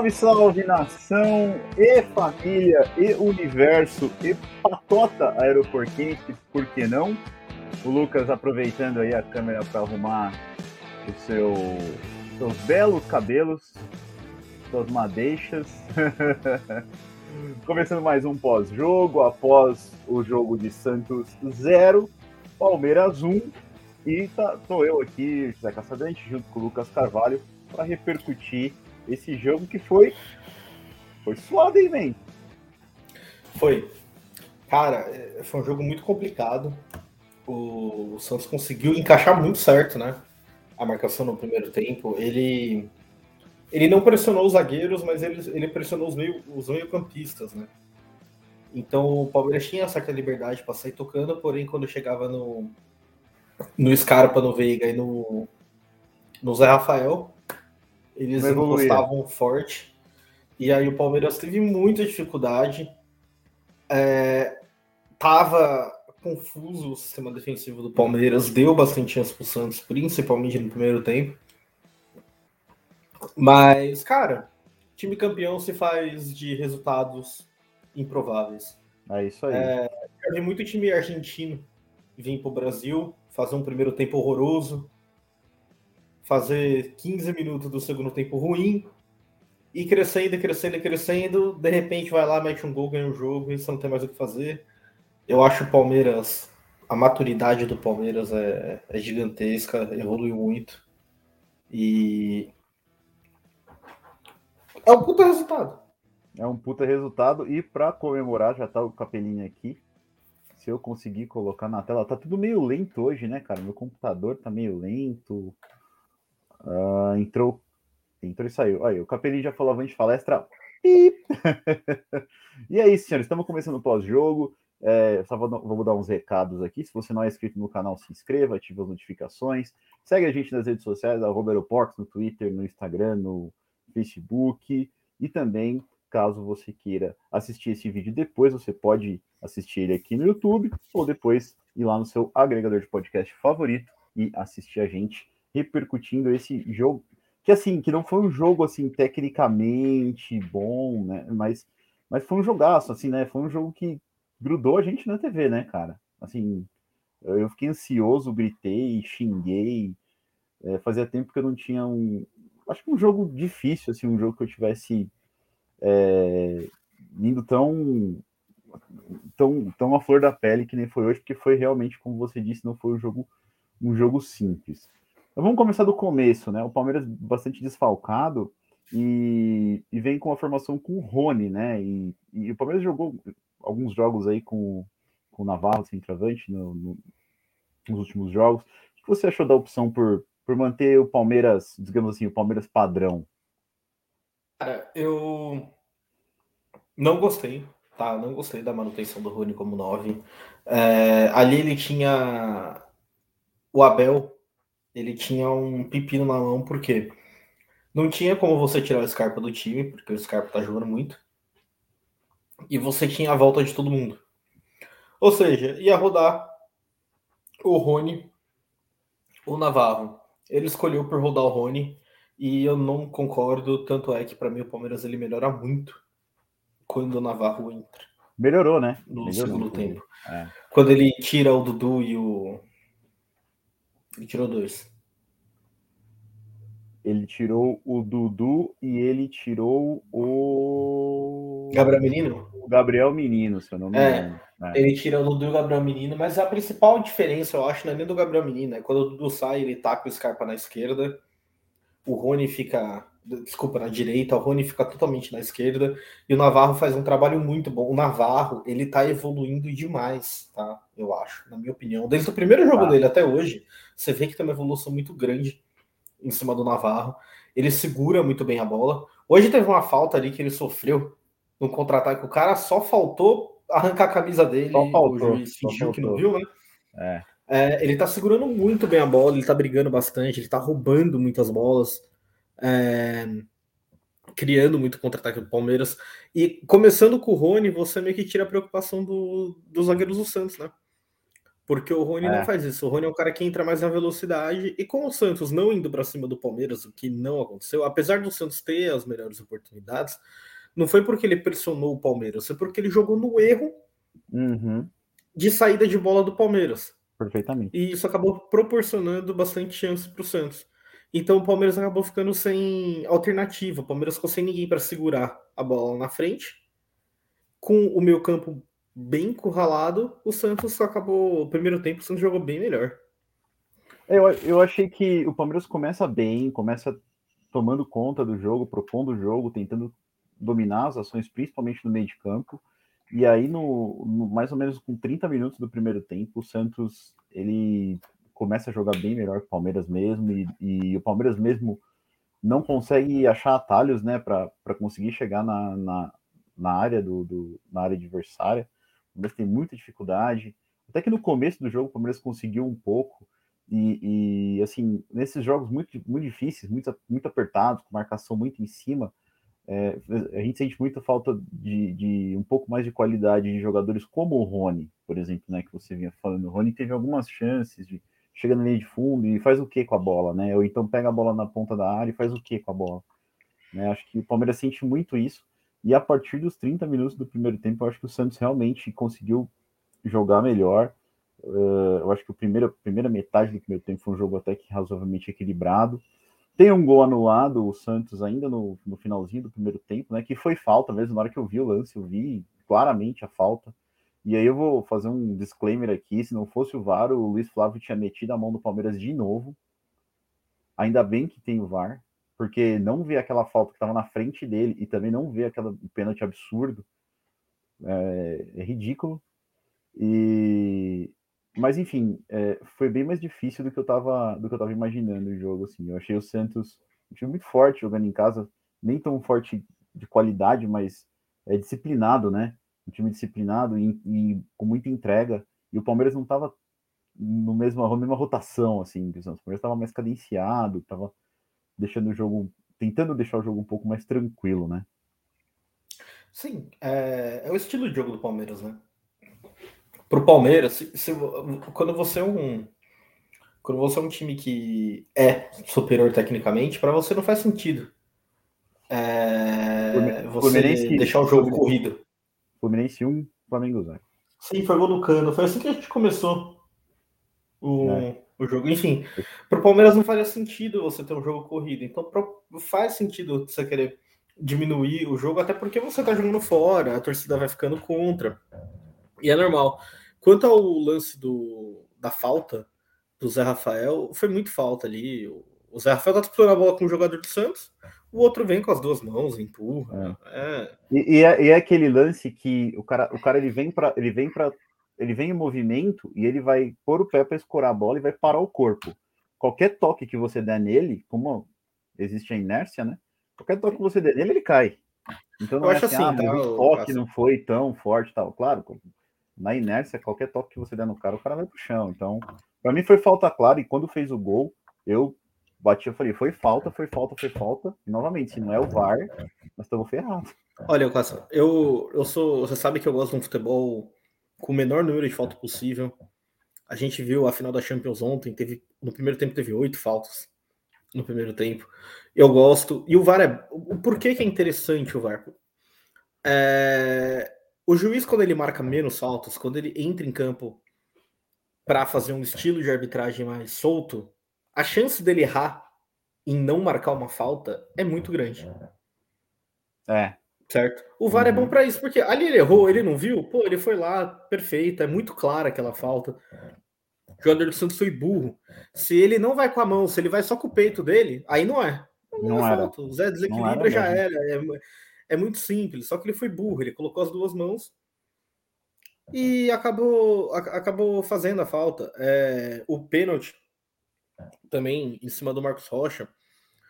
Salve, salve, nação e família e universo e patota aeroportense, por que não? O Lucas aproveitando aí a câmera para arrumar o seu, seus belos cabelos, suas madeixas. Começando mais um pós-jogo, após o jogo de Santos 0, Palmeiras 1. E tá, tô eu aqui, José Caçadante, junto com o Lucas Carvalho, para repercutir esse jogo que foi. Foi suado, hein, man? Foi. Cara, é, foi um jogo muito complicado. O Santos conseguiu encaixar muito certo, né? A marcação no primeiro tempo. Ele. Ele não pressionou os zagueiros, mas ele, ele pressionou os meio, os meio-campistas, né? Então o Palmeiras tinha certa liberdade para sair tocando, porém, quando chegava no, no Scarpa, no Veiga e no, no Zé Rafael, eles encostavam forte. E aí o Palmeiras teve muita dificuldade. É, tava confuso o sistema defensivo do Palmeiras, deu bastante chance pro Santos, principalmente no primeiro tempo. Mas, cara, time campeão se faz de resultados improváveis. É isso aí. É, eu vi muito time argentino vir pro Brasil, fazer um primeiro tempo horroroso, fazer 15 minutos do segundo tempo ruim, e crescendo, crescendo, crescendo, de repente vai lá, mete um gol, ganha o um jogo e você não tem mais o que fazer. Eu acho o Palmeiras, a maturidade do Palmeiras é, é gigantesca, evoluiu muito. E é um puta resultado. É um puta resultado. E para comemorar, já tá o capelinho aqui. Se eu conseguir colocar na tela, tá tudo meio lento hoje, né, cara? Meu computador tá meio lento. Uh, entrou, entrou e saiu. Aí, o Capelinho já falou avante palestra. e é isso, senhores. Estamos começando o pós-jogo. É, só vou, vou, dar uns recados aqui. Se você não é inscrito no canal, se inscreva, ative as notificações. Segue a gente nas redes sociais, arroba Aeroportos, no Twitter, no Instagram, no Facebook. E também, caso você queira assistir esse vídeo depois, você pode assistir ele aqui no YouTube ou depois ir lá no seu agregador de podcast favorito e assistir a gente repercutindo esse jogo, que assim, que não foi um jogo assim tecnicamente bom, né? Mas, mas foi um jogaço, assim, né? Foi um jogo que grudou a gente na TV, né, cara? Assim, eu fiquei ansioso, gritei, xinguei. É, fazia tempo que eu não tinha um. Acho que um jogo difícil, assim, um jogo que eu tivesse é, indo tão tão, tão a flor da pele que nem foi hoje, porque foi realmente, como você disse, não foi um jogo, um jogo simples. Então vamos começar do começo, né? O Palmeiras bastante desfalcado e, e vem com a formação com o Rony, né? E, e, o Palmeiras jogou alguns jogos aí com, com o Navarro centroavante no, no, nos últimos jogos. O que você achou da opção por, por manter o Palmeiras, digamos assim, o Palmeiras padrão? Cara, eu não gostei, tá? Não gostei da manutenção do Rony como 9. É, ali ele tinha o Abel ele tinha um pepino na mão, porque não tinha como você tirar o Scarpa do time, porque o Scarpa tá jogando muito. E você tinha a volta de todo mundo. Ou seja, ia rodar o Rony, o Navarro. Ele escolheu por rodar o Rony e eu não concordo, tanto é que para mim o Palmeiras ele melhora muito quando o Navarro entra. Melhorou, né? No Melhorou, segundo tempo. É. Quando ele tira o Dudu e o ele tirou dois. Ele tirou o Dudu e ele tirou o. Gabriel Menino? O Gabriel Menino, se eu não me é, engano. É. Ele tira o Dudu e o Gabriel Menino, mas a principal diferença, eu acho, não é nem do Gabriel Menino, é quando o Dudu sai, ele taca o Scarpa na esquerda, o Rony fica. Desculpa, na direita, o Rony fica totalmente na esquerda e o Navarro faz um trabalho muito bom. O Navarro, ele tá evoluindo demais, tá? Eu acho, na minha opinião. Desde o primeiro jogo ah. dele até hoje, você vê que tem uma evolução muito grande em cima do Navarro. Ele segura muito bem a bola. Hoje teve uma falta ali que ele sofreu no contra-ataque. O cara só faltou arrancar a camisa dele. Só faltou, o juiz fingiu que não viu, né? É. É, ele tá segurando muito bem a bola, ele tá brigando bastante, ele tá roubando muitas bolas, é, criando muito contra-ataque do Palmeiras. E começando com o Rony, você meio que tira a preocupação do, dos zagueiros do Santos, né? Porque o Rony é. não faz isso. O Rony é um cara que entra mais na velocidade. E com o Santos não indo para cima do Palmeiras, o que não aconteceu, apesar do Santos ter as melhores oportunidades, não foi porque ele pressionou o Palmeiras, foi porque ele jogou no erro uhum. de saída de bola do Palmeiras. Perfeitamente. E isso acabou proporcionando bastante chance para o Santos. Então o Palmeiras acabou ficando sem alternativa. O Palmeiras ficou sem ninguém para segurar a bola na frente. Com o meio campo bem curralado, o Santos acabou. O primeiro tempo, o Santos jogou bem melhor. Eu, eu achei que o Palmeiras começa bem, começa tomando conta do jogo, propondo o jogo, tentando dominar as ações, principalmente no meio de campo. E aí, no, no, mais ou menos com 30 minutos do primeiro tempo, o Santos ele começa a jogar bem melhor que o Palmeiras mesmo, e, e o Palmeiras mesmo não consegue achar atalhos né, para conseguir chegar na, na, na área do, do, na área adversária. O Palmeiras tem muita dificuldade. Até que no começo do jogo o Palmeiras conseguiu um pouco. E, e assim, nesses jogos muito, muito difíceis, muito, muito apertados, com marcação muito em cima, é, a gente sente muita falta de, de, um pouco mais de qualidade de jogadores como o Rony, por exemplo, né, que você vinha falando. O Rony teve algumas chances de chega na linha de fundo e faz o que com a bola, né? Ou então pega a bola na ponta da área e faz o que com a bola. Né? Acho que o Palmeiras sente muito isso. E a partir dos 30 minutos do primeiro tempo, eu acho que o Santos realmente conseguiu jogar melhor. Uh, eu acho que a primeira, primeira metade do primeiro tempo foi um jogo até que razoavelmente equilibrado. Tem um gol anulado, o Santos, ainda no, no finalzinho do primeiro tempo, né? Que foi falta mesmo. Na hora que eu vi o lance, eu vi claramente a falta. E aí eu vou fazer um disclaimer aqui: se não fosse o VAR, o Luiz Flávio tinha metido a mão do Palmeiras de novo. Ainda bem que tem o VAR, porque não ver aquela falta que estava na frente dele e também não ver aquela pênalti absurdo é, é ridículo. E mas enfim, é, foi bem mais difícil do que eu estava do que eu tava imaginando o jogo assim. Eu achei o Santos um time muito forte jogando em casa, nem tão forte de qualidade, mas é disciplinado, né? Um time disciplinado e, e com muita entrega. E o Palmeiras não estava no mesmo, na mesma rotação, assim, o Palmeiras estava mais cadenciado, estava deixando o jogo, tentando deixar o jogo um pouco mais tranquilo, né? Sim, é, é o estilo de jogo do Palmeiras, né? Pro Palmeiras, se, se, quando você é um quando você é um time que é superior tecnicamente, para você não faz sentido é, você deixar o jogo corrido. Fluminense 1, Flamengo 0. Sim, foi gol do Cano. Foi assim que a gente começou o, é. o jogo. Enfim, para o Palmeiras não faria sentido você ter um jogo corrido. Então pro, faz sentido você querer diminuir o jogo, até porque você está jogando fora, a torcida vai ficando contra. E é normal. Quanto ao lance do, da falta do Zé Rafael, foi muito falta ali. O Zé Rafael tá disputando a bola com o jogador do Santos, o outro vem com as duas mãos, empurra. É. É. E, e, é, e, é, aquele lance que o cara, o cara ele vem para ele vem para ele vem em movimento e ele vai pôr o pé para escorar a bola e vai parar o corpo. Qualquer toque que você der nele, como existe a inércia, né? Qualquer toque que você der nele, ele cai. Então não Eu é acho assim, assim ah, tá, o toque não foi tão forte, tal. Claro, na inércia, qualquer toque que você der no cara, o cara vai pro chão. Então, para mim foi falta clara e quando fez o gol, eu bati, eu falei, foi falta, foi falta, foi falta. E novamente, se não é o VAR, nós estamos ferrados. Olha, Cássio, eu, eu sou. Você sabe que eu gosto de um futebol com o menor número de falta possível. A gente viu a final da Champions ontem, teve, no primeiro tempo teve oito faltas. No primeiro tempo. Eu gosto. E o VAR é. O porquê que é interessante o VAR? É, o juiz, quando ele marca menos faltas, quando ele entra em campo para fazer um estilo de arbitragem mais solto, a chance dele errar em não marcar uma falta é muito grande. É. Certo? O VAR uhum. é bom uhum. para isso, porque ali ele errou, ele não viu, pô, ele foi lá, perfeito, é muito clara aquela falta. O jogador do Santos foi burro. Se ele não vai com a mão, se ele vai só com o peito dele, aí não é. Não, não é falta. O Zé desequilibra era já era. É, é muito simples. Só que ele foi burro, ele colocou as duas mãos e acabou, acabou fazendo a falta. É, o pênalti também em cima do Marcos Rocha.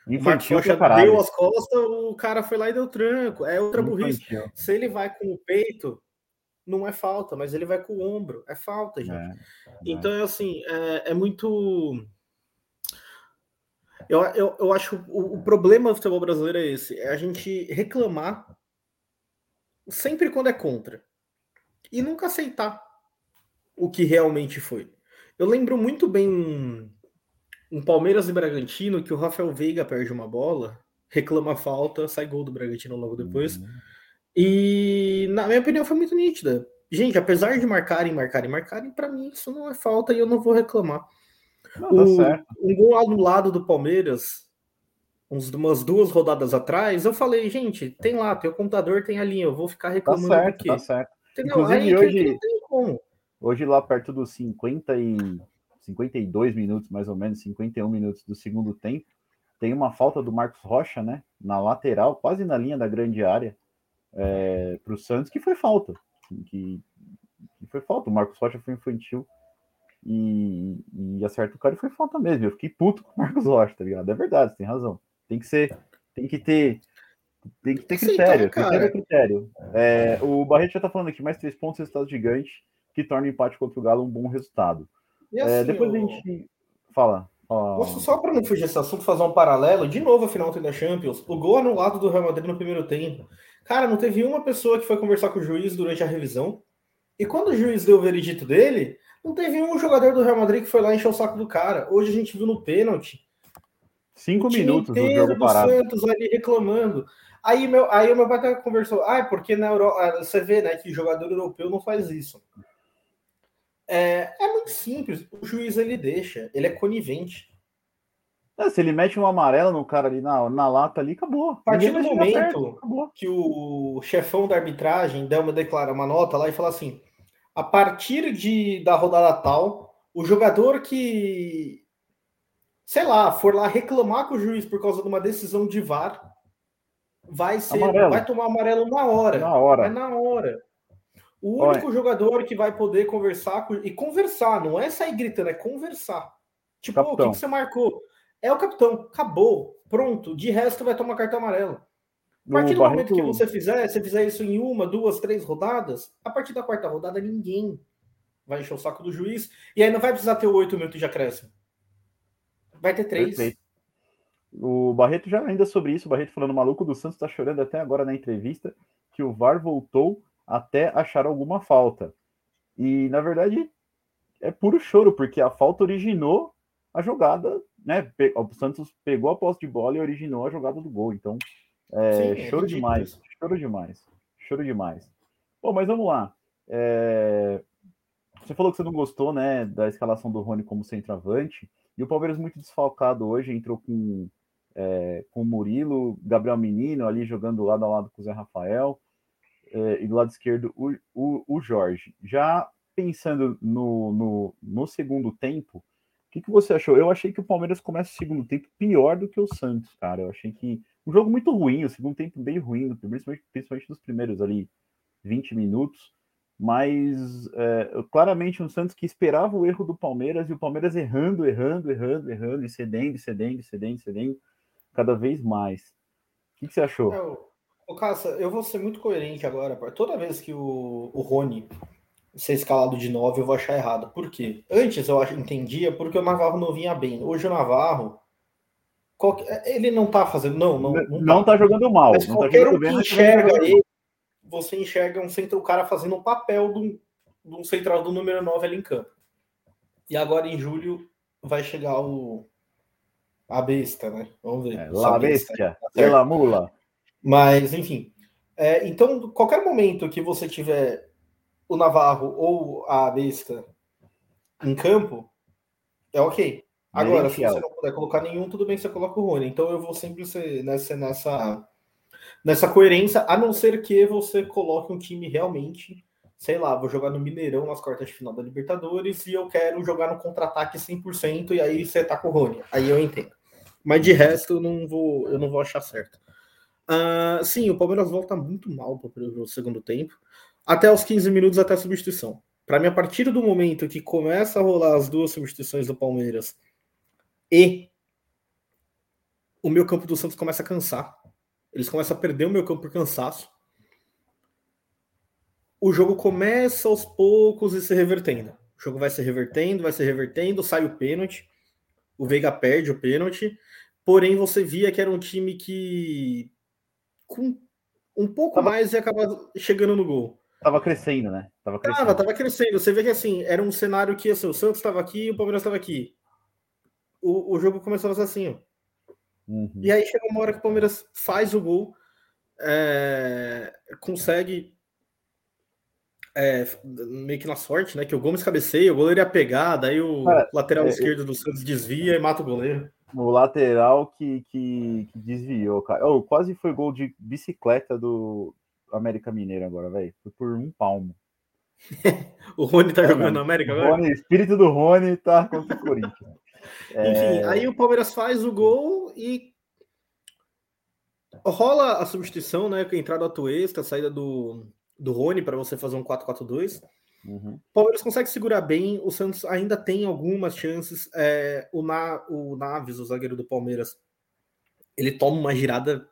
o Marcos Rocha deu as costas, o cara foi lá e deu tranco. É outra burrice. Se ele vai com o peito, não é falta, mas ele vai com o ombro. É falta, gente. É, então, é assim, é, é muito. Eu, eu, eu acho o, o problema do futebol brasileiro é esse: é a gente reclamar sempre quando é contra e nunca aceitar o que realmente foi. Eu lembro muito bem um, Palmeiras e Bragantino que o Rafael Veiga perde uma bola, reclama falta, sai gol do Bragantino logo depois. Uhum. E, na minha opinião, foi muito nítida. Gente, apesar de marcarem, marcarem, marcarem, para mim isso não é falta e eu não vou reclamar. Não, o, tá um gol anulado do Palmeiras, uns, umas duas rodadas atrás, eu falei, gente, tem lá, tem o computador, tem a linha, eu vou ficar tá reclamando tá certo, Tá certo. Inclusive, Aí, hoje, hoje lá perto dos 50 e 52 minutos, mais ou menos, 51 minutos do segundo tempo, tem uma falta do Marcos Rocha, né? Na lateral, quase na linha da grande área, é, para o Santos, que foi falta. Que, que, foi falta. O Marcos Rocha foi infantil e, e acerta o cara e foi falta mesmo. Eu fiquei puto com o Marcos Rocha, tá ligado? É verdade, você tem razão. Tem que ser, tem que ter. Tem que ter critério, Sim, critério é critério. É, o Barreto já tá falando aqui, mais três pontos, resultado gigante, que torna o empate contra o Galo um bom resultado. É, assim, é, depois a gente fala. Posso, só para não fugir desse assunto, fazer um paralelo. De novo, a final da Champions. O gol anulado do Real Madrid no primeiro tempo. Cara, não teve uma pessoa que foi conversar com o juiz durante a revisão. E quando o juiz deu o veredito dele, não teve um jogador do Real Madrid que foi lá encher o saco do cara. Hoje a gente viu no pênalti. Cinco minutos do jogo parado. Santos ali reclamando. Aí, meu, aí o meu pai até conversou. Ah, porque na Europa. Ah, você vê, né, que jogador europeu não faz isso. É, é muito simples. O juiz ele deixa, ele é conivente. É, se ele mete um amarelo no cara ali na, na lata ali, acabou. A partir do momento perto, que o chefão da arbitragem der uma declara uma nota lá e fala assim: a partir de, da rodada tal, o jogador que, sei lá, for lá reclamar com o juiz por causa de uma decisão de VAR, vai ser, amarelo. vai tomar amarelo na hora. Na hora. É na hora. O único Olha. jogador que vai poder conversar com... e conversar, não é sair gritando, é conversar. Tipo, o que, que, você marcou? É o capitão, acabou, pronto. De resto, vai tomar cartão amarelo. A partir do momento que você fizer, você fizer isso em uma, duas, três rodadas, a partir da quarta rodada, ninguém vai encher o saco do juiz. E aí não vai precisar ter oito minutos de acréscimo. Vai ter três. Perfeito. O Barreto já ainda sobre isso, o Barreto falando, maluco do Santos tá chorando até agora na entrevista que o VAR voltou até achar alguma falta. E, na verdade, é puro choro, porque a falta originou a jogada, né? O Santos pegou a posse de bola e originou a jogada do gol. Então, é, Sim, é choro demais, choro demais, choro demais. Bom, mas vamos lá. É... Você falou que você não gostou, né, da escalação do Rony como centroavante, e o Palmeiras muito desfalcado hoje, entrou com, é, com o Murilo, Gabriel Menino ali jogando lado a lado com o Zé Rafael, é, e do lado esquerdo o, o, o Jorge. Já pensando no, no, no segundo tempo, o que, que você achou? Eu achei que o Palmeiras começa o segundo tempo pior do que o Santos, cara. Eu achei que um jogo muito ruim, o segundo tempo bem ruim, principalmente, principalmente nos primeiros ali 20 minutos. Mas é, claramente um Santos que esperava o erro do Palmeiras e o Palmeiras errando, errando, errando, errando, e cedendo, cedendo, cedendo, cedendo, cada vez mais. O que, que você achou? Eu Ô, Caça, eu vou ser muito coerente agora. Toda vez que o, o Rony ser escalado de 9, eu vou achar errado. Por quê? Antes eu entendia porque o Navarro não vinha bem. Hoje o Navarro. Ele não tá fazendo. Não, não. Não, não tá, tá jogando mal. Mas tá qualquer tá um que enxerga ele, você enxerga um centro, o cara fazendo um papel de um central do número 9 ali em campo. E agora em julho vai chegar o. A besta, né? Vamos ver. É, la bestia, tá mula. Mas, enfim. É, então, qualquer momento que você tiver o Navarro ou a besta em campo, é ok. Agora, se você não puder colocar nenhum, tudo bem, você coloca o Rony. Então eu vou sempre ser nessa, nessa, nessa coerência, a não ser que você coloque um time realmente, sei lá, vou jogar no Mineirão nas quartas de final da Libertadores e eu quero jogar no contra-ataque 100% e aí você tá com o Rony. Aí eu entendo. Mas de resto, eu não vou, eu não vou achar certo. Uh, sim, o Palmeiras volta muito mal para o segundo tempo, até os 15 minutos até a substituição. Para mim, a partir do momento que começa a rolar as duas substituições do Palmeiras e o meu campo do Santos começa a cansar, eles começam a perder o meu campo por cansaço. O jogo começa aos poucos e se revertendo. O jogo vai se revertendo, vai se revertendo, sai o pênalti. O Veiga perde o pênalti. Porém, você via que era um time que com um pouco mais e acaba chegando no gol. tava crescendo, né? Tava crescendo. Tava, tava crescendo. Você vê que assim, era um cenário que assim, o Santos estava aqui e o Palmeiras estava aqui. O, o jogo começou assim, ó. Uhum. E aí chega uma hora que o Palmeiras faz o gol, é, consegue é, meio que na sorte, né? Que o Gomes cabeceia, o goleiro ia pegar, daí o Cara, lateral é, esquerdo do Santos desvia e mata o goleiro. O lateral que, que, que desviou, cara. Oh, quase foi gol de bicicleta do América Mineiro agora, velho. Foi por um palmo. o Rony tá é, jogando na América agora? Rony, espírito do Rony tá contra o Corinthians. Enfim, é. aí o Palmeiras faz o gol e rola a substituição, né? Com a entrada do Atuesta, a saída do, do Rony para você fazer um 4-4-2. Uhum. O Palmeiras consegue segurar bem, o Santos ainda tem algumas chances. É, o, Na, o Naves, o zagueiro do Palmeiras, ele toma uma girada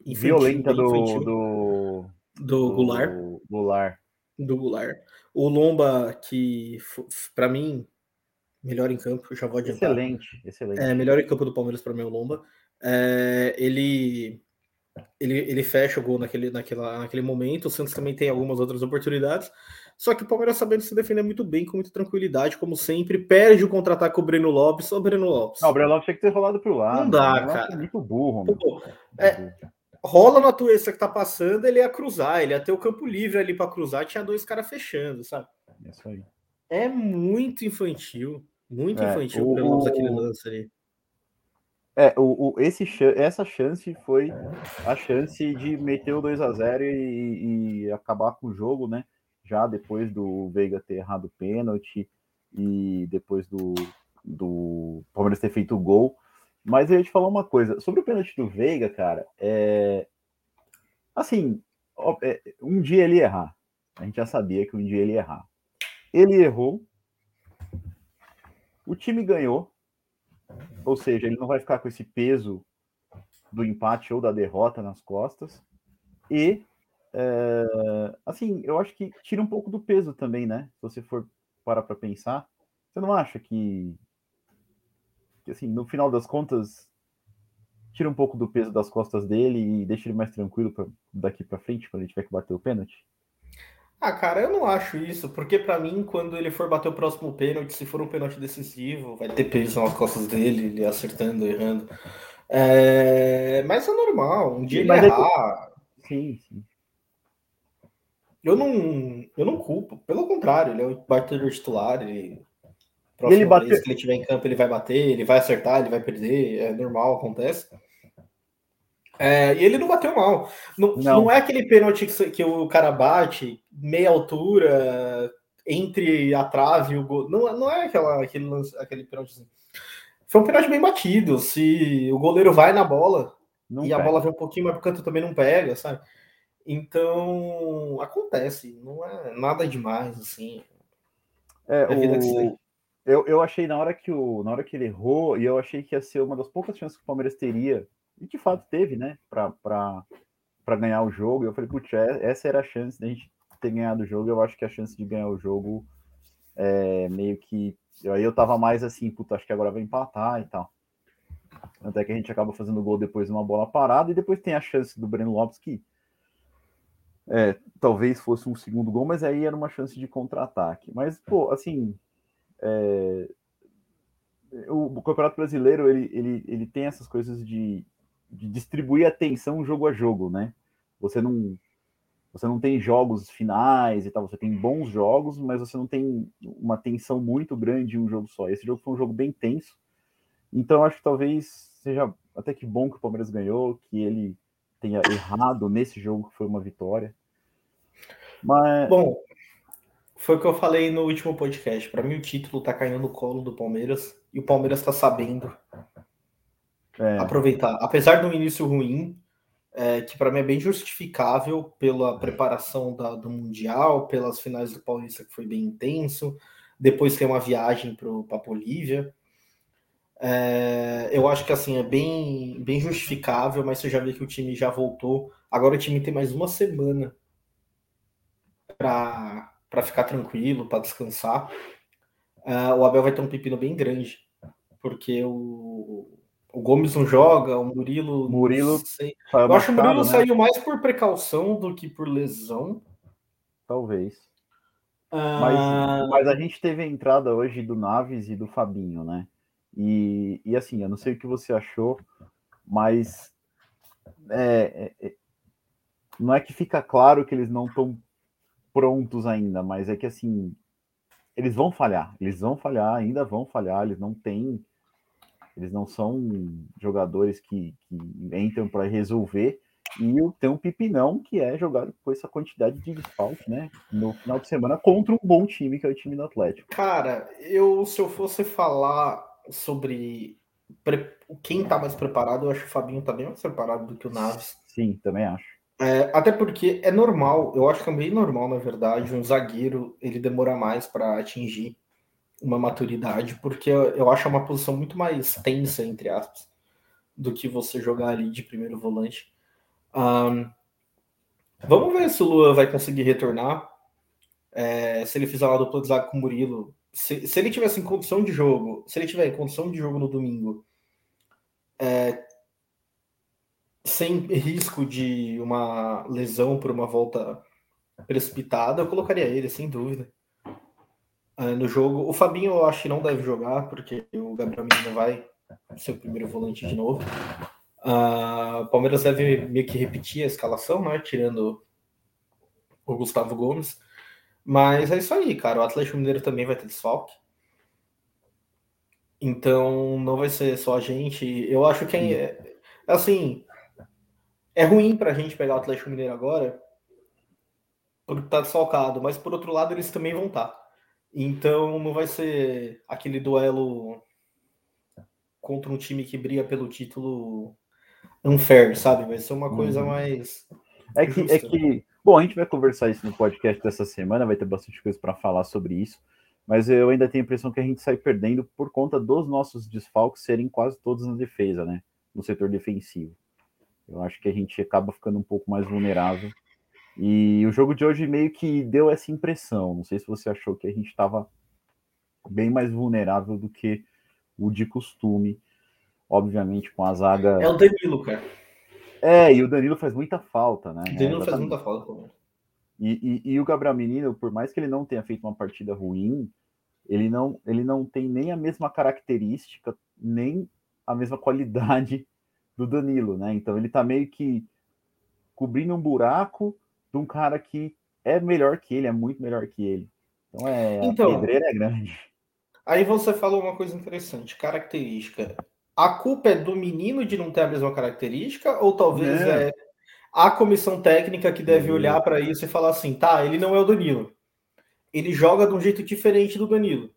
infantil, violenta do, infantil, do, do, do Goulart. Goulart. Do Goulart. O Lomba, que para mim, melhor em campo, já vou adiantar. Excelente, excelente. É, melhor em campo do Palmeiras para mim, é o Lomba. É, ele ele, ele fecha o gol naquele, naquela, naquele momento. O Santos também tem algumas outras oportunidades. Só que o Palmeiras sabendo se defender muito bem, com muita tranquilidade, como sempre, perde o contra-ataque com o Breno Lopes. Ô, Breno Lopes. Não, o Breno Lopes tinha que ter rolado pro lado. Não dá, cara. É muito burro, Pô, é, rola na Tuessa que tá passando, ele ia cruzar, ele ia ter o campo livre ali para cruzar, tinha dois caras fechando, sabe? Isso aí. É muito infantil. Muito é, infantil o Breno Lopes aquele lance ali. É, o, o, esse, essa chance foi a chance de meter o 2 a 0 e, e, acabar com o jogo, né? Já depois do Veiga ter errado o pênalti e depois do, do Palmeiras ter feito o gol. Mas eu ia te falar uma coisa. Sobre o pênalti do Veiga, cara, é. Assim, é, um dia ele ia errar. A gente já sabia que um dia ele ia errar. Ele errou. O time ganhou ou seja, ele não vai ficar com esse peso do empate ou da derrota nas costas. E, é, assim, eu acho que tira um pouco do peso também, né? Se você for parar para pensar. Você não acha que, que, assim, no final das contas, tira um pouco do peso das costas dele e deixa ele mais tranquilo pra, daqui para frente, quando ele tiver que bater o pênalti? Ah, cara, eu não acho isso, porque para mim, quando ele for bater o próximo pênalti, se for um pênalti decisivo, vai ter peso nas costas dele, ele acertando, errando. É... Mas é normal, um dia ele Mas errar. Sim, sim. Eu não, eu não culpo, pelo contrário, ele é o batedor titular, ele. Ele bate... que ele estiver em campo, ele vai bater, ele vai acertar, ele vai perder, é normal, acontece. É, e ele não bateu mal. Não, não. não é aquele pênalti que, que, o cara bate meia altura entre a trave e o gol. Não, não é aquela, aquele, aquele pênalti assim. Foi um pênalti bem batido. Se o goleiro vai na bola não e pega. a bola vem um pouquinho mais pro canto também não pega, sabe? Então acontece, não é nada demais assim. É, é o... eu, eu achei na hora que o na hora que ele errou e eu achei que ia ser uma das poucas chances que o Palmeiras teria e de fato teve, né, para ganhar o jogo. Eu falei, putz, é, essa era a chance da gente ter ganhado o jogo. Eu acho que a chance de ganhar o jogo é meio que. Aí eu tava mais assim, puta, acho que agora vai empatar e tal. Até que a gente acaba fazendo gol depois de uma bola parada, e depois tem a chance do Breno Lopes que é, talvez fosse um segundo gol, mas aí era uma chance de contra-ataque. Mas, pô, assim, é, o, o, Campeonato Brasileiro ele, ele, ele tem essas coisas de, de distribuir atenção jogo a jogo, né? Você não você não tem jogos finais e tal, você tem bons jogos, mas você não tem uma tensão muito grande em um jogo só. Esse jogo foi um jogo bem tenso. Então acho que talvez seja até que bom que o Palmeiras ganhou, que ele tenha errado nesse jogo que foi uma vitória. Mas bom, foi o que eu falei no último podcast. Para mim o título tá caindo no colo do Palmeiras e o Palmeiras está sabendo é. aproveitar. Apesar do início ruim, é, que para mim é bem justificável pela preparação da, do Mundial, pelas finais do Paulista, que foi bem intenso. Depois tem uma viagem para Bolívia. É, eu acho que assim é bem, bem justificável, mas você já vê que o time já voltou. Agora o time tem mais uma semana para ficar tranquilo, para descansar. É, o Abel vai ter um pepino bem grande, porque o, o Gomes não joga, o Murilo. Murilo. Eu acho que o Murilo né? saiu mais por precaução do que por lesão. talvez. Mas, Ah, mas a gente teve a entrada hoje do Naves e do Fabinho, né? E, e assim, eu não sei o que você achou, mas é, é, é, não é que fica claro que eles não estão prontos ainda, mas é que assim, eles vão falhar, eles vão falhar, ainda vão falhar, eles não têm, eles não são jogadores que, que entram para resolver. E tem um pipinão que é jogar com essa quantidade de desfalque, né? No final de semana contra um bom time, que é o time do Atlético. Cara, eu se eu fosse falar sobre pre- quem tá mais preparado, eu acho que o Fabinho tá bem mais preparado do que o Naves. Sim, também acho. É, até porque é normal, eu acho que é bem normal, na verdade, um zagueiro ele demora mais para atingir uma maturidade, porque eu, acho uma posição muito mais tensa, entre aspas, do que você jogar ali de primeiro volante. Ahn, vamos ver se o Luan vai conseguir retornar. É, se ele fizer uma dupla de zaga com o Murilo. Se, se ele tivesse em condição de jogo, se ele tiver em condição de jogo no domingo, é, sem risco de uma lesão por uma volta precipitada, eu colocaria ele, sem dúvida. É, no jogo, o Fabinho eu acho que não deve jogar, porque o Gabriel Menino vai ser o primeiro volante de novo. Ah, o Palmeiras deve meio que repetir a escalação, né? Tirando o Gustavo Gomes. Mas é isso aí, cara. O Atlético Mineiro também vai ter desfalque. Então não vai ser só a gente. Eu acho que é, assim é ruim pra gente pegar o Atlético Mineiro agora porque tá desfalcado, mas por outro lado eles também vão estar. Então não vai ser aquele duelo contra um time que briga pelo título unfair, sabe? Vai ser uma coisa Uhum. mais É que, é que, bom, a gente vai conversar isso no podcast dessa semana, vai ter bastante coisa para falar sobre isso, mas eu ainda tenho a impressão que a gente sai perdendo por conta dos nossos desfalques serem quase todos na defesa, né? No setor defensivo. Eu acho que a gente acaba ficando um pouco mais vulnerável. E o jogo de hoje meio que deu essa impressão. Não sei se você achou que a gente estava bem mais vulnerável do que o de costume. Obviamente, com a zaga. É o Danilo, cara. É, e o Danilo faz muita falta, né? O Danilo É, faz muita falta. pô. E, e- e o Gabriel Menino, por mais que ele não tenha feito uma partida ruim, ele não, ele não tem nem a mesma característica, nem a mesma qualidade do Danilo, né? Então ele tá meio que cobrindo um buraco de um cara que é melhor que ele, é muito melhor que ele. Então é Então, a pedreira é grande. Aí você falou uma coisa interessante, característica. A culpa é do menino de não ter a mesma característica, ou talvez Não. é a comissão técnica que deve Não. olhar para isso e falar assim, tá, ele não é o Danilo. Ele joga de um jeito diferente do Danilo.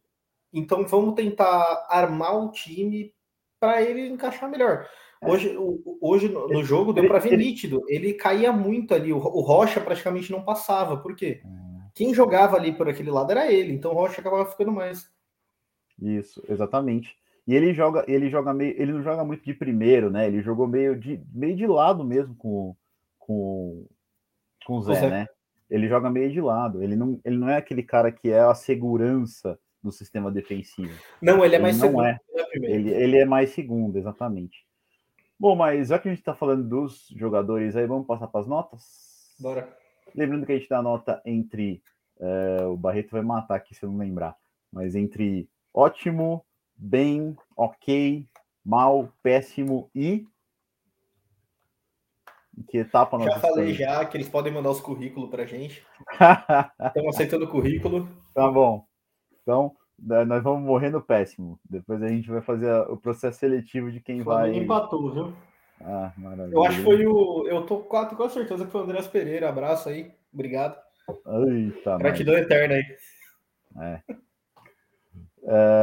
Então vamos tentar armar o time para ele encaixar melhor. Hoje, o- hoje no jogo deu para ver Ele- nítido. Ele caía muito ali. O o Rocha praticamente não passava. Por quê? É. Quem jogava ali por aquele lado era ele. Então o Rocha acabava ficando mais. Isso, exatamente. E ele joga, ele joga meio, ele não joga muito de primeiro, né? Ele jogou meio de, meio de lado mesmo com, com, com o Zé, Zé. né? Ele joga meio de lado. Ele não, ele não é aquele cara que é a segurança do sistema defensivo. Não, ele é Ele mais não segundo é. Ele, ele é mais segundo, exatamente. Bom, mas já que a gente está falando dos jogadores aí, vamos passar para as notas? Bora. Lembrando que a gente dá nota entre. é, o Barreto vai matar aqui se eu não lembrar. Mas entre ótimo, bem, ok, mal, péssimo e. Em que etapa nós Já falei estamos? já que eles podem mandar os currículos pra gente. Estamos aceitando o currículo. tá bom. Então, nós vamos morrer no péssimo. Depois a gente vai fazer o processo seletivo de quem Flamengo vai. empatou, viu? Ah, maravilha. Eu acho que foi o. Eu tô quase com certeza que foi o Andrés Pereira. Abraço aí. Obrigado. Eita. Gratidão eterna aí. É,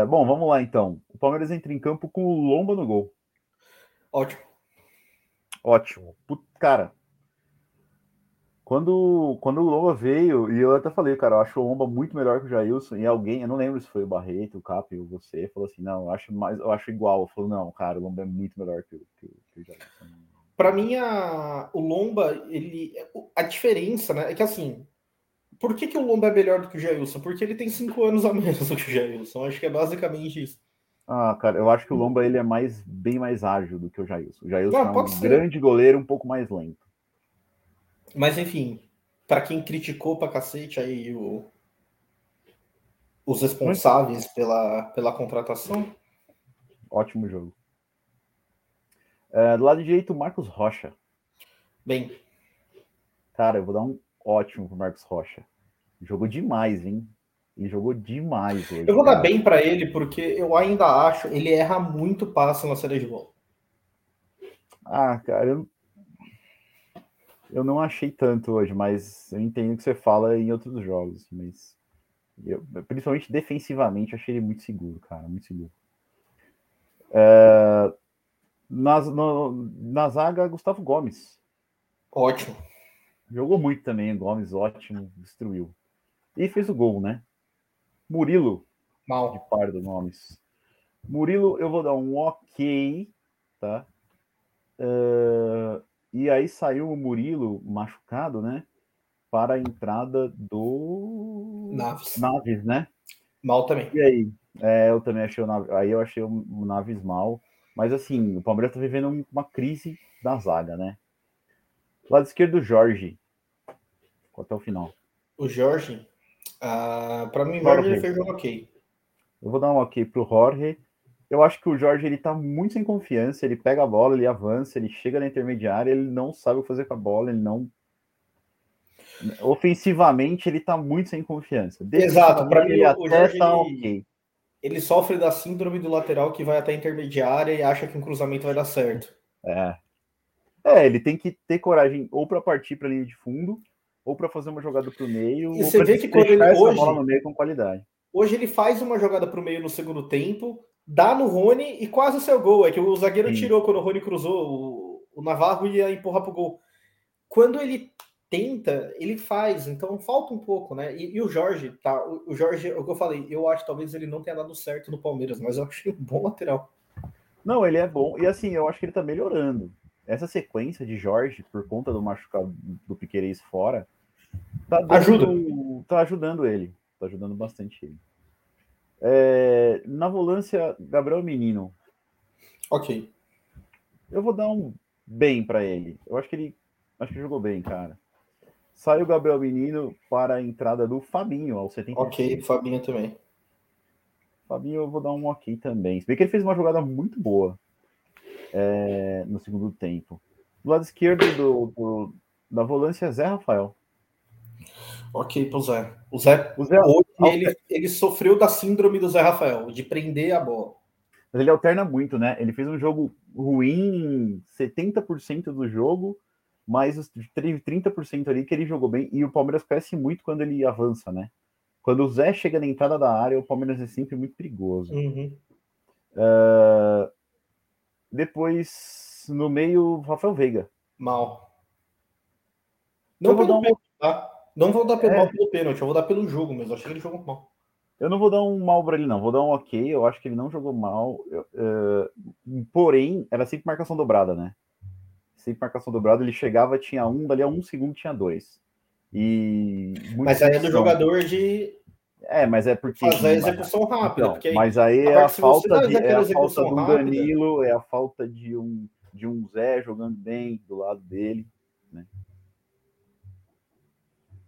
bom, vamos lá então. O Palmeiras entra em campo com o Lomba no gol. Ótimo. Ótimo. Put- Cara, quando, quando o Lomba veio, e eu até falei, cara, eu acho o Lomba muito melhor que o Jailson, e alguém, eu não lembro se foi o Barreto, o Cap ou você, falou assim, não, eu acho mais, eu acho igual. Eu falei, não, cara, o Lomba é muito melhor que o, que que o Jailson. Pra mim, a, o Lomba, ele. A diferença, né? É que assim. Por que, que o Lomba é melhor do que o Jailson? Porque ele tem cinco anos a menos do que o Jailson. Acho que é basicamente isso. Ah, cara, eu acho que o Lomba ele é mais, bem mais ágil do que o Jailson. O Jailson Não, é um ser. grande goleiro, um pouco mais lento. Mas enfim, para quem criticou pra cacete aí o, os responsáveis pela, pela contratação. Ótimo jogo. É, do lado direito, Marcos Rocha. Bem. Cara, eu vou dar um ótimo pro Marcos Rocha. Jogou demais, hein? Ele jogou demais hoje. Eu vou cara. dar bem para ele, porque eu ainda acho ele erra muito passo na série de bola. Ah, cara, eu, eu não achei tanto hoje, mas eu entendo que você fala em outros jogos. Mas eu, principalmente defensivamente, achei ele muito seguro, cara, muito seguro. É, na, no, na zaga, Gustavo Gomes. Ótimo. Jogou muito também, Gomes, ótimo, destruiu. E fez o gol, né? Murilo. Mal. De Pardo Nomes. Murilo, eu vou dar um ok, tá? Uh, e aí saiu o Murilo machucado, né? Para a entrada do Naves, Naves né? Mal também. E aí? É, eu também achei o Naves. Aí eu achei o Naves mal. Mas assim, o Palmeiras tá vivendo uma crise da zaga, né? Lado esquerdo, Jorge. Até o final. O Jorge, uh, para mim, Jorge ele fez jogo ok. Eu vou dar um ok pro Jorge. Eu acho que o Jorge ele tá muito sem confiança. Ele pega a bola, ele avança, ele chega na intermediária, ele não sabe o que fazer com a bola, ele não. Ofensivamente, ele tá muito sem confiança. Exato, para mim, o Jorge tá ok ele sofre da síndrome do lateral que vai até a intermediária e acha que um cruzamento vai dar certo. É. É, ele tem que ter coragem ou para partir para linha de fundo, ou para fazer uma jogada para o meio, e você vê que quando ele hoje bola no meio com qualidade. Hoje ele faz uma jogada para o meio no segundo tempo, dá no Rony e quase o seu gol. É que o zagueiro Sim. tirou quando o Rony cruzou, o, o Navarro ia empurrar pro gol. Quando ele tenta, ele faz, então falta um pouco, né? E, e, o Jorge, tá? O, o Jorge, é o que eu falei, eu acho que talvez ele não tenha dado certo no Palmeiras, mas eu achei um bom lateral. Não, ele é bom, e assim, eu acho que ele tá melhorando. Essa sequência de Jorge, por conta do machucado do Piqueires fora, tá dando, Ajuda. tá ajudando ele, tá ajudando bastante ele. É, na volância, Gabriel Menino. Ok. Eu vou dar um bem para ele. Eu acho que ele acho que jogou bem, cara. Sai o Gabriel Menino para a entrada do Fabinho, ao 70. Ok, Fabinho também. Fabinho, eu vou dar um ok também. Se bem que ele fez uma jogada muito boa é, no segundo tempo. Do lado esquerdo do, do, da volância, Zé Rafael. Ok, pro Zé. O Zé, o Zé hoje, ele, ele sofreu da síndrome do Zé Rafael, de prender a bola. Mas ele alterna muito, né? Ele fez um jogo ruim 70% do jogo mas os 30% ali que ele jogou bem, e o Palmeiras cresce muito quando ele avança, né? Quando o Zé chega na entrada da área, o Palmeiras é sempre muito perigoso. Uhum. Uh, depois, no meio, Rafael Veiga. Mal. Não vou dar um... tá? Não vou dar pelo, é... mal pelo pênalti, eu vou dar pelo jogo mesmo. Eu achei que ele jogou mal. Eu não vou dar um mal para ele, não. Vou dar um ok. Eu acho que ele não jogou mal. Uh, porém, era sempre marcação dobrada, né? sem marcação dobrada, ele chegava, tinha um, dali a um segundo tinha dois. E mas aí é do jogador de. É, mas é porque. Fazer a execução rápida. Então, mas aí é a falta, de, é a falta do Danilo, é a falta de um, de um Zé jogando bem do lado dele. Né?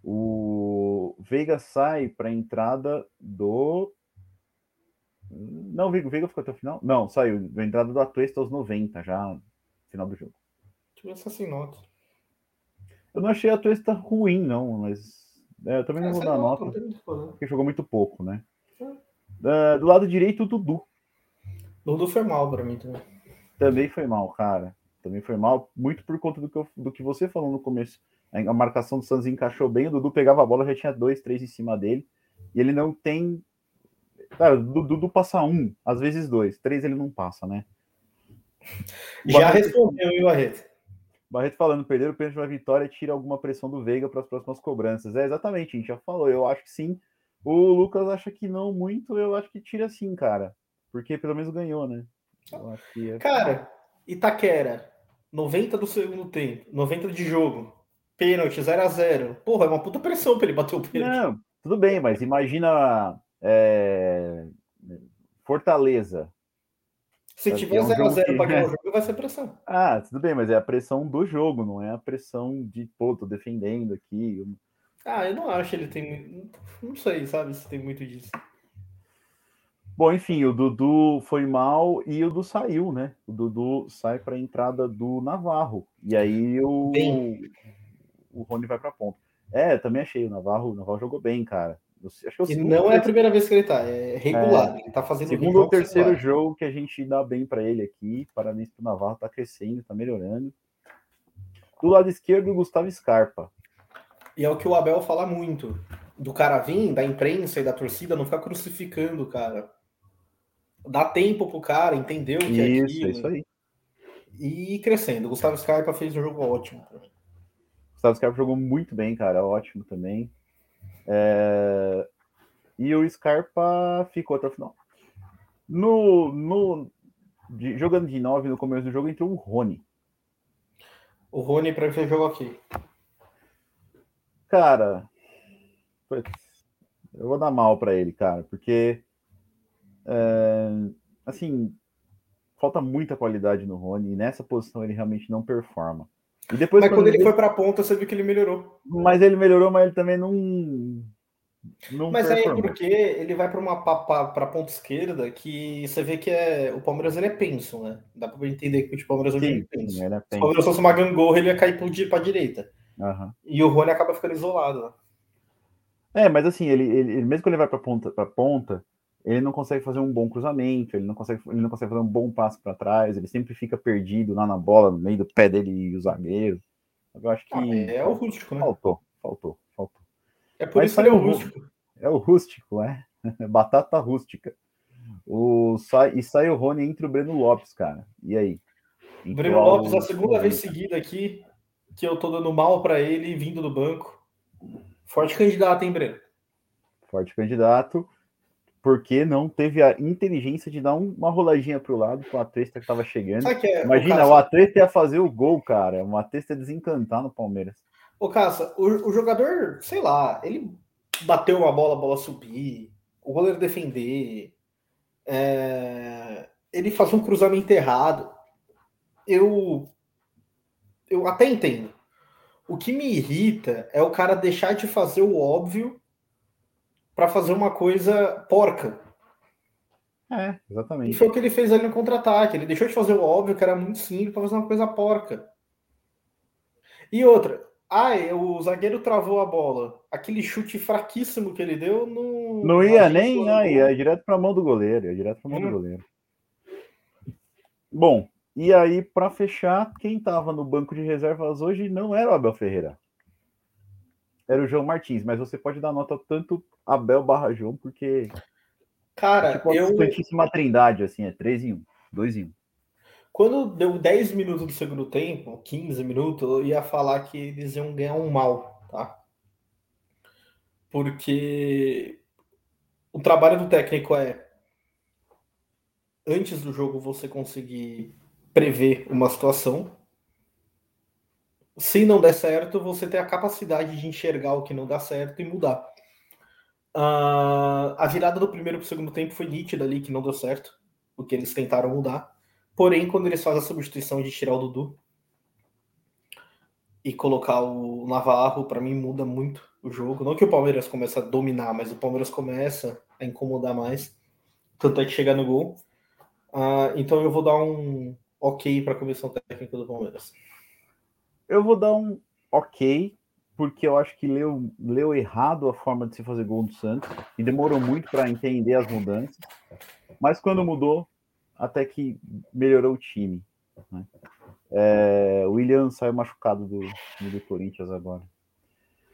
O Veiga sai para a entrada do. Não, o Veiga ficou até o final? Não, saiu. A entrada do Atuesta aos 90, já final do jogo. Essa sem nota. Eu não achei a Tuesta ruim, não, mas é, eu também não é, vou dar nota, nota porque jogou muito pouco, né? Uh, do lado direito, o Dudu. Dudu foi mal para mim também. Também foi mal, cara. Também foi mal, muito por conta do que, eu, do que você falou no começo. A marcação do Santos encaixou bem, o Dudu pegava a bola, já tinha dois, três em cima dele. E ele não tem. Cara, o Dudu passa um, às vezes dois. Três ele não passa, né? Já respondeu, viu, Arreto? Barreto falando, perder o pênalti na vitória tira alguma pressão do Veiga para as próximas cobranças. É exatamente, a gente já falou. Eu acho que sim. O Lucas acha que não muito, eu acho que tira sim, cara. Porque pelo menos ganhou, né? É... Cara, Itaquera, 90 do segundo tempo, 90 de jogo, pênalti 0 a 0 Porra, é uma puta pressão para ele bater o pênalti. Não, tudo bem, mas imagina é... Fortaleza, se tiver 0x0 um zero para ganhar o jogo, vai ser pressão. Ah, tudo bem, mas é a pressão do jogo, não é a pressão de, pô, tô defendendo aqui. Ah, eu não acho ele tem. Não sei, sabe, se tem muito disso. Bom, enfim, o Dudu foi mal e o Dudu saiu, né? O Dudu sai para a entrada do Navarro. E aí o, o Rony vai para ponta. É, também achei. O Navarro, o Navarro jogou bem, cara. Acho que e não é a primeira vez que ele tá, é regular. É, ele tá fazendo segundo ou terceiro regular. jogo que a gente dá bem para ele aqui. Parabéns pro Navarro, tá crescendo, tá melhorando. Do lado esquerdo, Gustavo Scarpa. E é o que o Abel fala muito. Do cara vir, da imprensa e da torcida, não ficar crucificando o cara. Dá tempo pro cara, entendeu o que é isso, é aquilo. Isso aí. E crescendo. O Gustavo Scarpa fez um jogo ótimo. Gustavo Scarpa jogou muito bem, cara. Ótimo também. É... E o Scarpa ficou até o final. No, no, de, jogando de 9 no começo do jogo entrou o Rony. O Rony para ver jogo aqui. Cara, eu vou dar mal para ele, cara, porque é, assim falta muita qualidade no Rony e nessa posição ele realmente não performa. E depois, mas quando, quando ele, ele foi para a ponta, você viu que ele melhorou. Mas ele melhorou, mas ele também não. não mas performou. aí porque ele vai para uma para ponta esquerda que você vê que é o Palmeiras ele é penso, né? Dá para entender que o Palmeiras sim, é penso. Sim, ele é penso. Se o Palmeiras fosse uma gangorra, ele ia cair para a direita. Uhum. E o Rony acaba ficando isolado. Né? É, mas assim, ele, ele mesmo quando ele vai para ponta, para ponta, ele não consegue fazer um bom cruzamento, ele não consegue, ele não consegue fazer um bom passo para trás, ele sempre fica perdido lá na bola, no meio do pé dele e o zagueiro. Eu acho que. Ah, é o rústico, né? Faltou, faltou, faltou. É por Mas isso que ele é o rústico. É o rústico, é. Batata rústica. O, sai, e sai o Rony entre o Breno Lopes, cara. E aí? O Breno Lopes, a segunda vez seguida aqui, que eu tô dando mal para ele vindo do banco. Forte candidato, hein, Breno? Forte candidato porque não teve a inteligência de dar uma roladinha para o lado com a Testa que estava chegando. É, Imagina, o, Atesta ia fazer o gol, cara. O Atesta ia desencantar no Palmeiras. Ô, Caça, o, o, jogador, sei lá, ele bateu uma bola, a bola subir, o goleiro defender, é, ele faz um cruzamento errado. Eu, eu até entendo. O que me irrita é o cara deixar de fazer o óbvio para fazer uma coisa porca. É, exatamente. E foi o que ele fez ali no contra-ataque. Ele deixou de fazer o óbvio, que era muito simples, para fazer uma coisa porca. E outra, ai, o zagueiro travou a bola. Aquele chute fraquíssimo que ele deu não. Não ia nem, ai, ia direto para a mão do goleiro, ia direto para a mão hum. do goleiro. Bom, e aí, para fechar, quem estava no banco de reservas hoje não era o Abel Ferreira era o João Martins, mas você pode dar nota tanto Abel barra João, porque. Cara, é tipo eu. Santíssima Trindade, assim, é 3 em 1, 2 em 1. Quando deu 10 minutos do segundo tempo, 15 minutos, eu ia falar que eles iam ganhar um mal, tá? Porque o trabalho do técnico é antes do jogo você conseguir prever uma situação se não der certo, você tem a capacidade de enxergar o que não dá certo e mudar. Uh, a virada do primeiro para o segundo tempo foi nítida ali, que não deu certo, o que eles tentaram mudar. Porém, quando eles fazem a substituição de tirar o Dudu e colocar o Navarro, para mim muda muito o jogo. Não que o Palmeiras comece a dominar, mas o Palmeiras começa a incomodar mais. Tanto é que chegar no gol. Uh, então eu vou dar um ok para a comissão técnica do Palmeiras. Eu vou dar um ok, porque eu acho que leu, leu errado a forma de se fazer gol do Santos e demorou muito para entender as mudanças. Mas quando mudou, até que melhorou o time. Né? É, o William saiu machucado do, do Corinthians agora.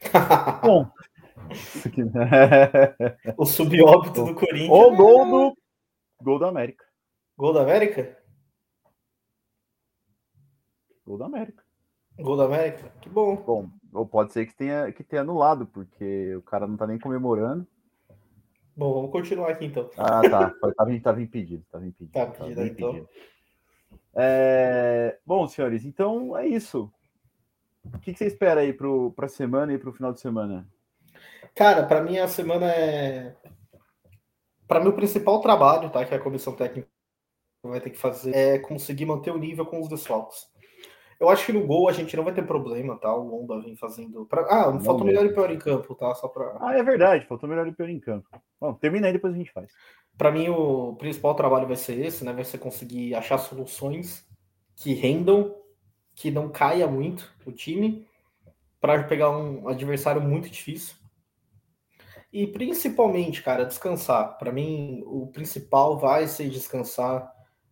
Bom, o subóbito do Corinthians. O gol do gol da América. Gol da América? Gol da América. Gol da América? Que bom. Bom, ou pode ser que tenha, que tenha anulado, porque o cara não tá nem comemorando. Bom, vamos continuar aqui então. Ah, tá. Tava, tava impedido. Tava impedido. Tá impedido, tava então. impedido. É... Bom, senhores, então é isso. O que, que você espera aí para a semana e para o final de semana? Cara, para mim a semana é. Para mim, o principal trabalho tá, que a comissão técnica vai ter que fazer é conseguir manter o nível com os desfalques. Eu acho que no gol a gente não vai ter problema, tá? O Lomba vem fazendo. Pra... Ah, não faltou melhor e pior em campo, tá? Só pra. Ah, é verdade, faltou melhor e pior em campo. Bom, termina aí, depois a gente faz. Para mim, o principal trabalho vai ser esse, né? Vai ser conseguir achar soluções que rendam, que não caia muito o time, para pegar um adversário muito difícil. E principalmente, cara, descansar. Para mim, o principal vai ser descansar.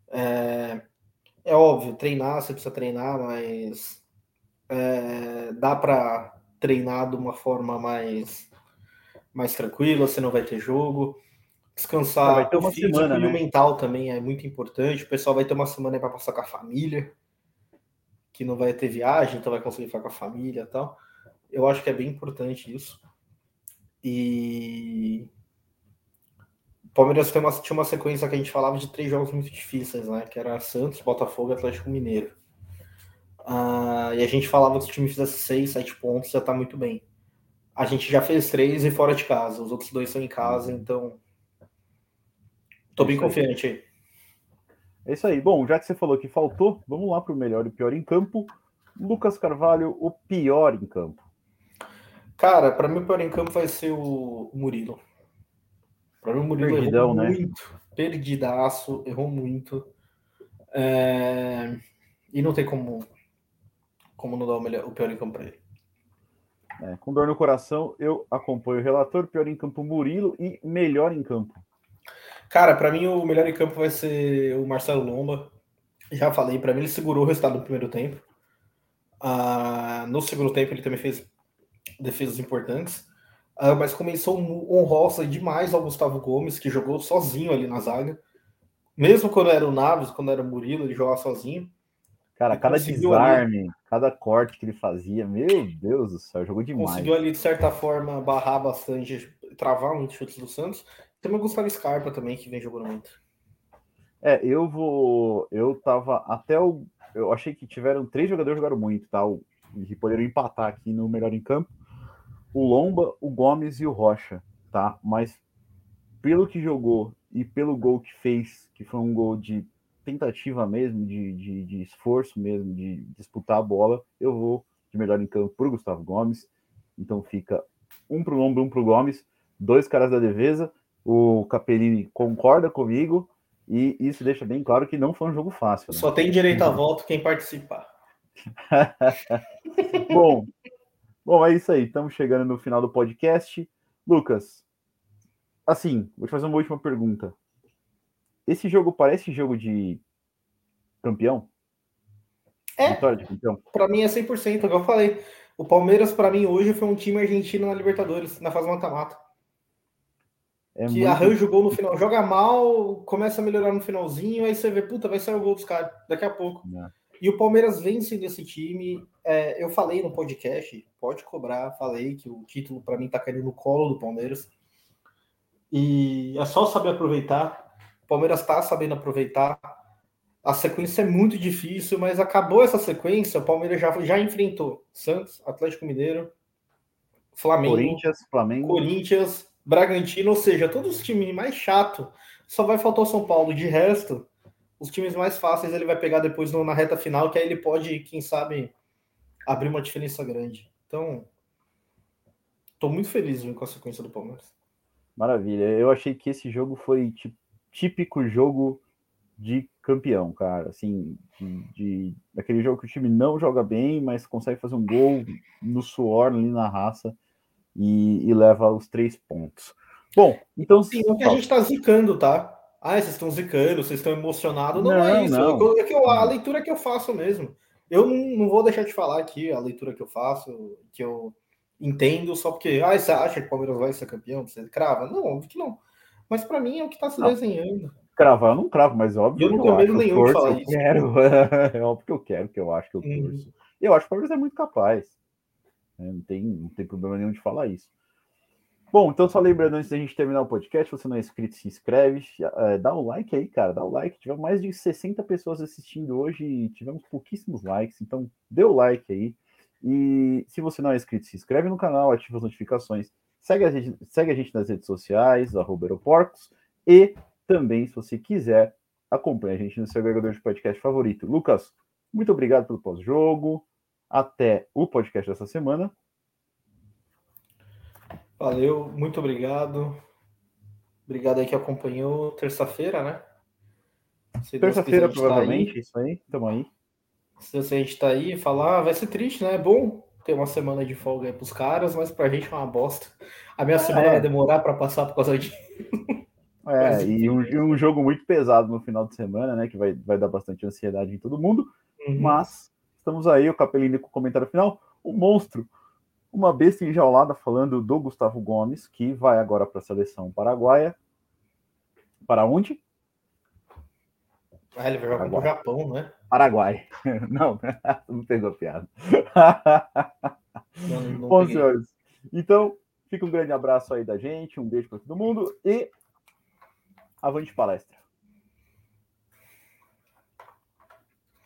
É, é óbvio, treinar, você precisa treinar, mas é, dá para treinar de uma forma mais, mais tranquila, você não vai ter jogo. Descansar vai ter uma físico semana, e né? o mental também é muito importante. O pessoal vai ter uma semana para passar com a família, que não vai ter viagem, então vai conseguir ficar com a família e tal. Eu acho que é bem importante isso. E Palmeiras tem uma, tinha uma sequência que a gente falava de três jogos muito difíceis, né? Que era Santos, Botafogo e Atlético Mineiro. Ah, e a gente falava que se o time fizesse seis, sete pontos, já tá muito bem. A gente já fez três e fora de casa. Os outros dois são em casa, então. Tô bem aí. confiante aí. É isso aí. Bom, já que você falou que faltou, vamos lá para o melhor e pior em campo. Lucas Carvalho, o pior em campo. Cara, pra mim o pior em campo vai ser o Murilo. O Murilo Perdidão, errou né? muito. Perdidaço, errou muito. É, E não tem como, como não dar o, melhor, o pior em campo pra ele. É, com dor no coração, eu acompanho o relator, pior em campo Murilo e melhor em campo. Cara, pra mim o melhor em campo vai ser o Marcelo Lomba. Já falei, pra mim ele segurou o resultado no primeiro tempo. Ah, no segundo tempo ele também fez defesas importantes. Ah, mas começou honrosa demais ao Gustavo Gomes, que jogou sozinho ali na zaga. Mesmo quando era o Naves, quando era o Murilo, ele jogava sozinho. Cara, E cada desarme, cada corte que ele fazia, meu Deus do céu, jogou demais. Conseguiu ali, de certa forma, barrar bastante, travar muitos chutes do Santos. Também o Gustavo Scarpa também, que vem jogando muito. É, eu vou. Eu tava até o. Eu achei que tiveram três jogadores que jogaram muito, tá? O- Que poderiam empatar aqui no melhor em campo. O Lomba, o Gomes e o Rocha, tá? Mas pelo que jogou e pelo gol que fez, que foi um gol de tentativa mesmo, de, de, de esforço mesmo, de disputar a bola, eu vou de melhor em campo pro Gustavo Gomes. Então fica um pro Lomba, um pro Gomes, dois caras da defesa. O Capellini concorda comigo. E isso deixa bem claro que não foi um jogo fácil. Né? Só tem direito a voto quem participar. bom, bom, é isso aí. Estamos chegando no final do podcast. Lucas, assim, vou te fazer uma última pergunta. Esse jogo parece jogo de campeão? É. Vitória de campeão? Pra mim é 100%, como eu falei. O Palmeiras, pra mim, hoje foi um time argentino na Libertadores, na fase mata-mata. É que muito- arranja o gol no final. Joga mal, começa a melhorar no finalzinho, aí você vê, puta, vai sair o gol dos caras daqui a pouco. É. E o Palmeiras vence desse time. É, eu falei no podcast, pode cobrar, falei que o título pra mim tá caindo no colo do Palmeiras. E é só saber aproveitar. O Palmeiras tá sabendo aproveitar. A sequência é muito difícil, mas acabou essa sequência. O Palmeiras já, já enfrentou Santos, Atlético Mineiro, Flamengo, Corinthians, Flamengo. Corinthians, Bragantino, ou seja, todos os times mais chato, só vai faltar o São Paulo. De resto, os times mais fáceis ele vai pegar depois na reta final, que aí ele pode, quem sabe, abrir uma diferença grande. Então, tô muito feliz com a sequência do Palmeiras. Maravilha. Eu achei que esse jogo foi típico jogo de campeão, cara. Assim, de, de- daquele jogo que o time não joga bem, mas consegue fazer um gol no suor, ali na raça, e, e leva os três pontos. Bom, então Sim, não que a gente tá zicando, tá? Ah, vocês estão zicando, vocês estão emocionados. Não, Não, é isso. não. É que eu- é que eu- a leitura que eu faço mesmo. Eu não, não vou deixar de falar aqui a leitura que eu faço, que eu entendo, só porque, ah, você acha que o Palmeiras vai ser campeão? Você crava? Não, óbvio que não. Mas pra mim é o que tá se Não. desenhando. cravar, eu não cravo, mas óbvio. Eu não tenho medo nenhum de torço, falar eu isso. Quero. é óbvio que eu quero, que eu acho que eu Uhum. torço. Eu acho que o Palmeiras é muito capaz. né? Não, tem, não tem problema nenhum de falar isso. Bom, então só lembrando antes da gente terminar o podcast, se você não é inscrito, se inscreve, eh, dá um like aí, cara, dá o like. Tivemos mais de 60 pessoas assistindo hoje e tivemos pouquíssimos likes, então dê o like aí. E se você não é inscrito, se inscreve no canal, ativa as notificações, segue a gente, segue a gente nas redes sociais, arroba Aeroporcos, e também, se você quiser, acompanhe a gente no seu agregador de podcast favorito. Lucas, Muito obrigado pelo pós-jogo. Até o podcast dessa semana. Valeu, muito obrigado. Obrigado aí que acompanhou terça-feira, né? Terça-feira, tá provavelmente, tá isso aí. Tamo aí. Se a gente tá aí falar, vai ser triste, né? É bom ter uma semana de folga aí pros caras, mas pra gente é uma bosta. A minha semana é. vai demorar para passar por causa disso. É, e um, um, jogo muito pesado no final de semana, né? Que vai, vai dar bastante ansiedade em todo mundo. Uhum. Mas estamos aí, o Capelino com o comentário final. O monstro, uma besta enjaulada falando do Gustavo Gomes, que vai agora para a seleção paraguaia. Para onde? Ah, ele vai para o Japão, né? Paraguai. Não, não pegou piada. Não, não Bom, senhores. Então, fica um grande abraço aí da gente, um beijo para todo mundo e avante palestra.